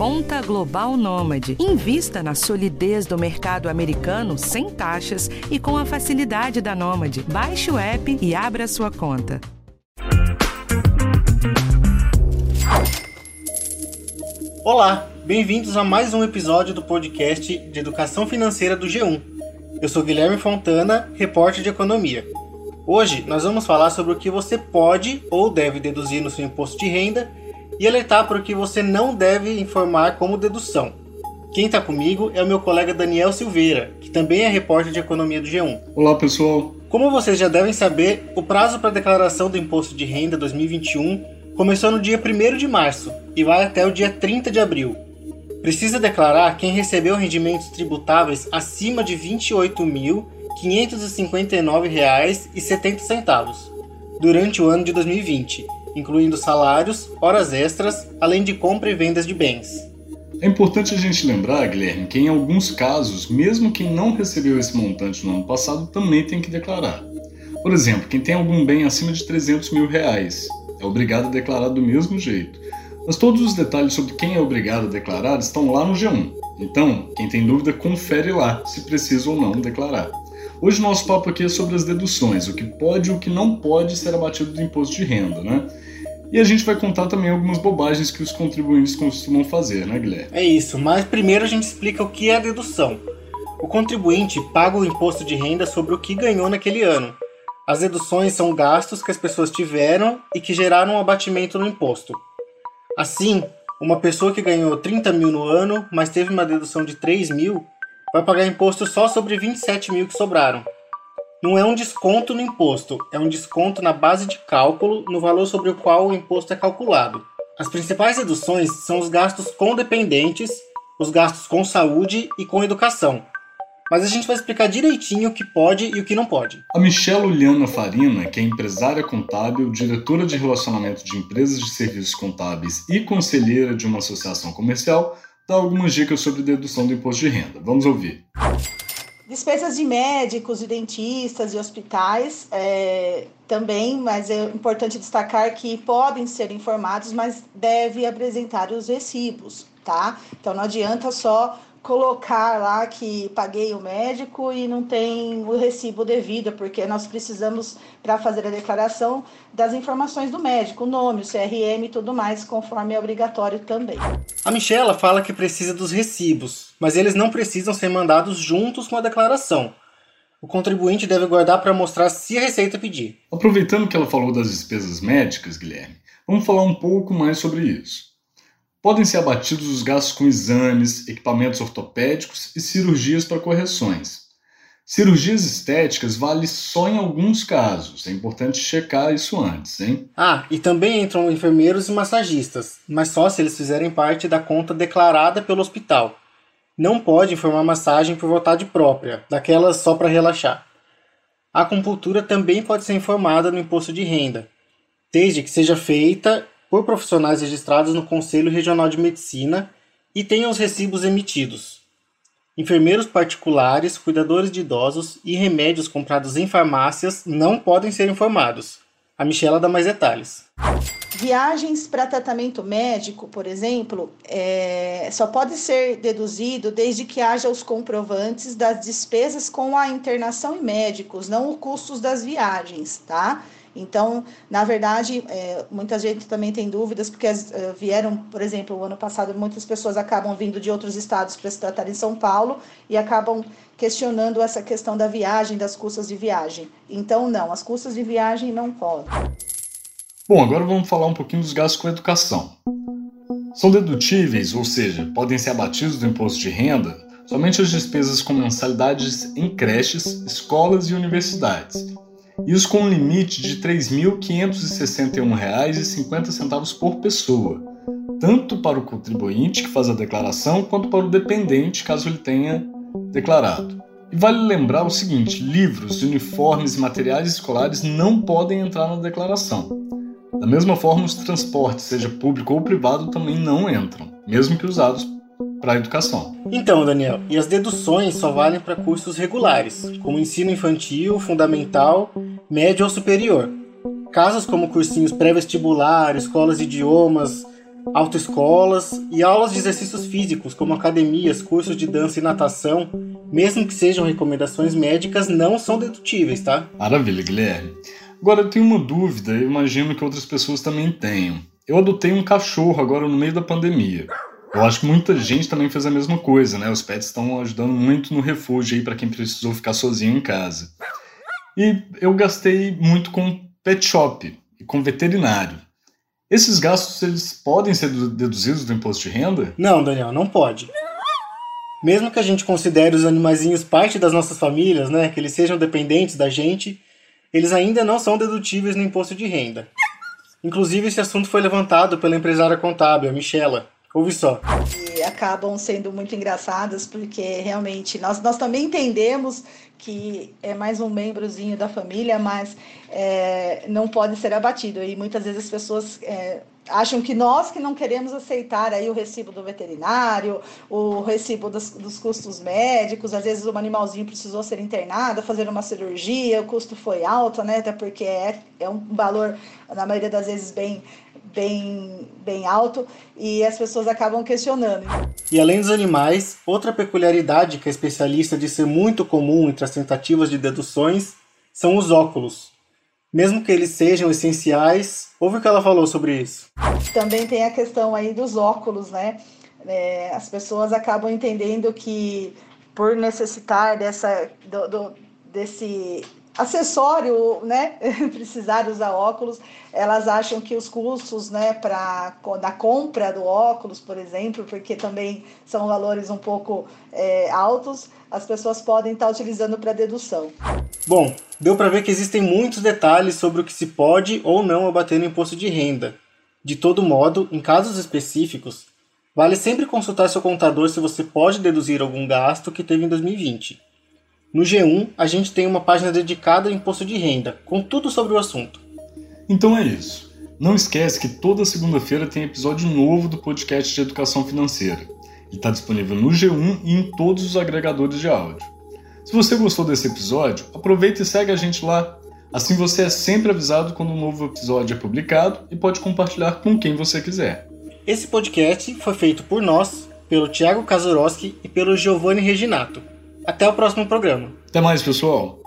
Conta Global Nômade. Invista na solidez do mercado americano sem taxas e com a facilidade da Nômade. Baixe o app e abra sua conta. Olá, bem-vindos a mais um episódio do podcast de Educação Financeira do G1. Eu sou Guilherme Fontana, repórter de economia. Hoje nós vamos falar sobre o que você pode ou deve deduzir no seu imposto de renda e alertar para o que você não deve informar como dedução. Quem está comigo é o meu colega Daniel Silveira, que também é repórter de economia do G1. Olá, pessoal. Como vocês já devem saber, o prazo para declaração do imposto de renda 2021 começou no dia 1 de março e vai até o dia 30 de abril. Precisa declarar quem recebeu rendimentos tributáveis acima de R$ 28.559,70 durante o ano de 2020 incluindo salários, horas extras, além de compra e vendas de bens. É importante a gente lembrar, Guilherme, que em alguns casos, mesmo quem não recebeu esse montante no ano passado também tem que declarar. Por exemplo, quem tem algum bem acima de 300 mil reais é obrigado a declarar do mesmo jeito. Mas todos os detalhes sobre quem é obrigado a declarar estão lá no G1. Então, quem tem dúvida, confere lá se precisa ou não declarar. Hoje nosso papo aqui é sobre as deduções, o que pode e o que não pode ser abatido do imposto de renda, né? E a gente vai contar também algumas bobagens que os contribuintes costumam fazer, né, Guilherme? É isso, mas primeiro a gente explica o que é a dedução. O contribuinte paga o imposto de renda sobre o que ganhou naquele ano. As deduções são gastos que as pessoas tiveram e que geraram um abatimento no imposto. Assim, uma pessoa que ganhou 30 mil no ano, mas teve uma dedução de 3 mil, vai pagar imposto só sobre 27 mil que sobraram não é um desconto no imposto, é um desconto na base de cálculo no valor sobre o qual o imposto é calculado. As principais reduções são os gastos com dependentes, os gastos com saúde e com educação. Mas a gente vai explicar direitinho o que pode e o que não pode. A Michelle Uliana Farina, que é empresária contábil, diretora de relacionamento de empresas de serviços contábeis e conselheira de uma associação comercial, dá algumas dicas sobre dedução do imposto de renda. Vamos ouvir. Despesas de médicos, de dentistas e hospitais é, também, mas é importante destacar que podem ser informados, mas deve apresentar os recibos, tá? Então não adianta só colocar lá que paguei o médico e não tem o recibo devido, porque nós precisamos, para fazer a declaração, das informações do médico, o nome, o CRM e tudo mais, conforme é obrigatório também. A Michela fala que precisa dos recibos, mas eles não precisam ser mandados juntos com a declaração. O contribuinte deve guardar para mostrar se a Receita pedir. Aproveitando que ela falou das despesas médicas, Guilherme, vamos falar um pouco mais sobre isso. Podem ser abatidos os gastos com exames, equipamentos ortopédicos e cirurgias para correções. Cirurgias estéticas vale só em alguns casos, é importante checar isso antes, hein? Ah, e também entram enfermeiros e massagistas, mas só se eles fizerem parte da conta declarada pelo hospital. Não pode informar massagem por vontade própria, daquelas só para relaxar. A acupuntura também pode ser informada no imposto de renda, desde que seja feita por profissionais registrados no Conselho Regional de Medicina e tenham os recibos emitidos. Enfermeiros particulares, cuidadores de idosos e remédios comprados em farmácias não podem ser informados. A Michela dá mais detalhes. Viagens para tratamento médico, por exemplo, é, só pode ser deduzido desde que haja os comprovantes das despesas com a internação em médicos, não os custos das viagens, tá? Então, na verdade, é, muita gente também tem dúvidas, porque as, uh, vieram, por exemplo, o ano passado, muitas pessoas acabam vindo de outros estados para se tratar em São Paulo e acabam questionando essa questão da viagem, das custas de viagem. Então, não, as custas de viagem não podem. Bom, agora vamos falar um pouquinho dos gastos com educação. São dedutíveis, ou seja, podem ser abatidos do imposto de renda, somente as despesas com mensalidades em creches, escolas e universidades isso com um limite de R$ 3.561,50 por pessoa, tanto para o contribuinte que faz a declaração quanto para o dependente, caso ele tenha declarado. E vale lembrar o seguinte: livros, uniformes e materiais escolares não podem entrar na declaração. Da mesma forma, os transportes, seja público ou privado, também não entram, mesmo que usados para a educação. Então, Daniel, e as deduções só valem para cursos regulares, como ensino infantil, fundamental, médio ou superior. Casos como cursinhos pré-vestibular, escolas de idiomas, autoescolas e aulas de exercícios físicos, como academias, cursos de dança e natação, mesmo que sejam recomendações médicas, não são dedutíveis, tá? Maravilha, Guilherme. Agora eu tenho uma dúvida, eu imagino que outras pessoas também tenham. Eu adotei um cachorro agora no meio da pandemia. Eu acho que muita gente também fez a mesma coisa, né? Os pets estão ajudando muito no refúgio aí para quem precisou ficar sozinho em casa. E eu gastei muito com pet shop e com veterinário. Esses gastos eles podem ser deduzidos do imposto de renda? Não, Daniel, não pode. Mesmo que a gente considere os animaizinhos parte das nossas famílias, né, que eles sejam dependentes da gente, eles ainda não são dedutíveis no imposto de renda. Inclusive, esse assunto foi levantado pela empresária contábil, Michela. Ouve só. E acabam sendo muito engraçadas, porque realmente nós, nós também entendemos que é mais um membrozinho da família, mas é, não pode ser abatido. E muitas vezes as pessoas é, acham que nós que não queremos aceitar aí o recibo do veterinário, o recibo dos, dos, custos médicos, às vezes um animalzinho precisou ser internado, fazer uma cirurgia, o custo foi alto, né? Até porque é, é um valor, na maioria das vezes, bem bem, bem alto e as pessoas acabam questionando. E além dos animais, outra peculiaridade que a especialista disse ser muito comum entre as tentativas de deduções são os óculos. Mesmo que eles sejam essenciais, ouve o que ela falou sobre isso. Também tem a questão aí dos óculos, né? É, as pessoas acabam entendendo que por necessitar dessa, do, do, desse acessório, né, precisar usar óculos, elas acham que os custos, né, para da compra do óculos, por exemplo, porque também são valores um pouco é, altos, as pessoas podem estar utilizando para dedução. Bom, deu para ver que existem muitos detalhes sobre o que se pode ou não abater no imposto de renda. De todo modo, em casos específicos, vale sempre consultar seu contador se você pode deduzir algum gasto que teve em 2020. No G1, a gente tem uma página dedicada ao imposto de renda, com tudo sobre o assunto. Então é isso. Não esquece que toda segunda-feira tem episódio novo do podcast de educação financeira. Ele está disponível no G1 e em todos os agregadores de áudio. Se você gostou desse episódio, aproveita e segue a gente lá. Assim você é sempre avisado quando um novo episódio é publicado e pode compartilhar com quem você quiser. Esse podcast foi feito por nós, pelo Thiago Kazuroski e pelo Giovanni Reginato. Até o próximo programa. Até mais, pessoal.